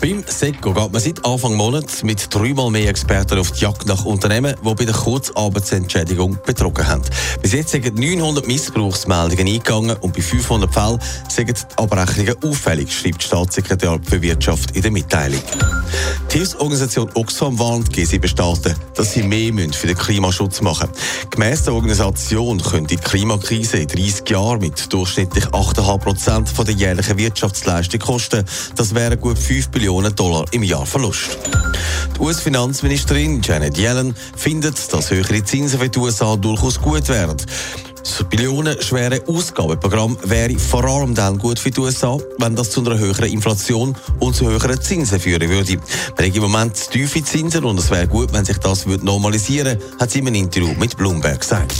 Beim SECO geht man seit Anfang Monat mit dreimal mehr Experten auf die Jagd nach Unternehmen, die bei der Kurzarbeitsentschädigung betrogen haben. Bis jetzt sind 900 Missbrauchsmeldungen eingegangen und bei 500 Fällen sind die Abrechnungen auffällig, schreibt Staatssekretär für Wirtschaft in der Mitteilung. Die Hilfsorganisation Oxfam warnt G7-Staaten, dass sie mehr für den Klimaschutz machen müssen. Gemäss der Organisation könnte die Klimakrise in 30 Jahren mit durchschnittlich 8,5 Prozent der jährlichen Wirtschaftsleistung kosten. Das wären gut 5 Billionen Dollar im Jahr Verlust. Die US-Finanzministerin Janet Yellen findet, dass höhere Zinsen für die USA durchaus gut wären. Das billionenschwere Ausgabenprogramm wäre vor allem dann gut für die USA, wenn das zu einer höheren Inflation und zu höheren Zinsen führen würde. Wir haben im Moment tiefe Zinsen und es wäre gut, wenn sich das normalisieren würde, hat sie in einem Interview mit Bloomberg gesagt.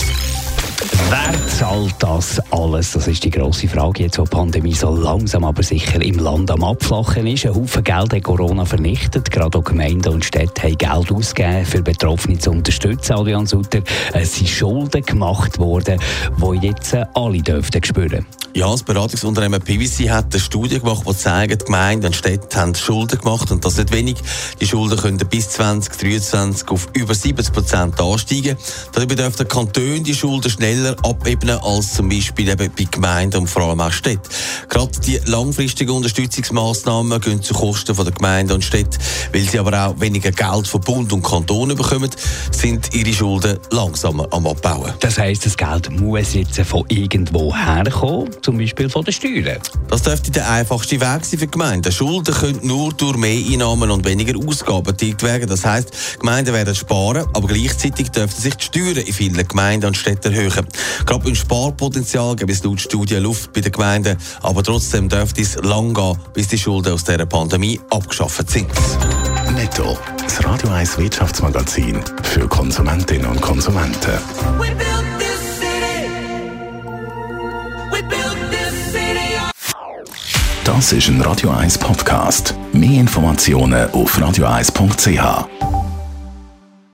Wer zahlt das alles? Das ist die grosse Frage, jetzt wo die Pandemie so langsam aber sicher im Land am Abflachen ist. Ein Haufen Geld hat Corona vernichtet. Gerade auch Gemeinden und Städte haben Geld ausgegeben, für Betroffene zu unterstützen. Adrian Sutter, es sind Schulden gemacht worden, die jetzt alle dürften spüren. Ja, das Beratungsunternehmen PwC hat eine Studie gemacht, die zeigt, die Gemeinden und Städte haben Schulden gemacht und das nicht wenig. Die Schulden können bis 2023 auf über 70 Prozent ansteigen. Darüber dürfen die Kantone die Schulden schneller abebnen als zum Beispiel eben bei Gemeinden und vor allem auch Städten. Gerade die langfristigen Unterstützungsmaßnahmen gehen zu Kosten der Gemeinden und Städte, weil sie aber auch weniger Geld von Bund und Kanton bekommen, sind ihre Schulden langsamer am Abbauen. Das heisst, das Geld muss jetzt von irgendwo herkommen zum Beispiel von den Steuern. Das dürfte der einfachste Weg sein für die Gemeinden. Schulden können nur durch mehr Einnahmen und weniger Ausgaben getilgt werden. Das heisst, Gemeinden werden sparen, aber gleichzeitig dürften sich die Steuern in vielen Gemeinden und Städten erhöhen. Gerade beim Sparpotenzial gibt es laut Studien Luft bei den Gemeinden, aber trotzdem dürfte es lang gehen, bis die Schulden aus dieser Pandemie abgeschafft sind. Netto. Das Radio 1 Wirtschaftsmagazin für Konsumentinnen und Konsumenten. Das ist ein Radio 1 Podcast. Mehr Informationen auf radio1.ch.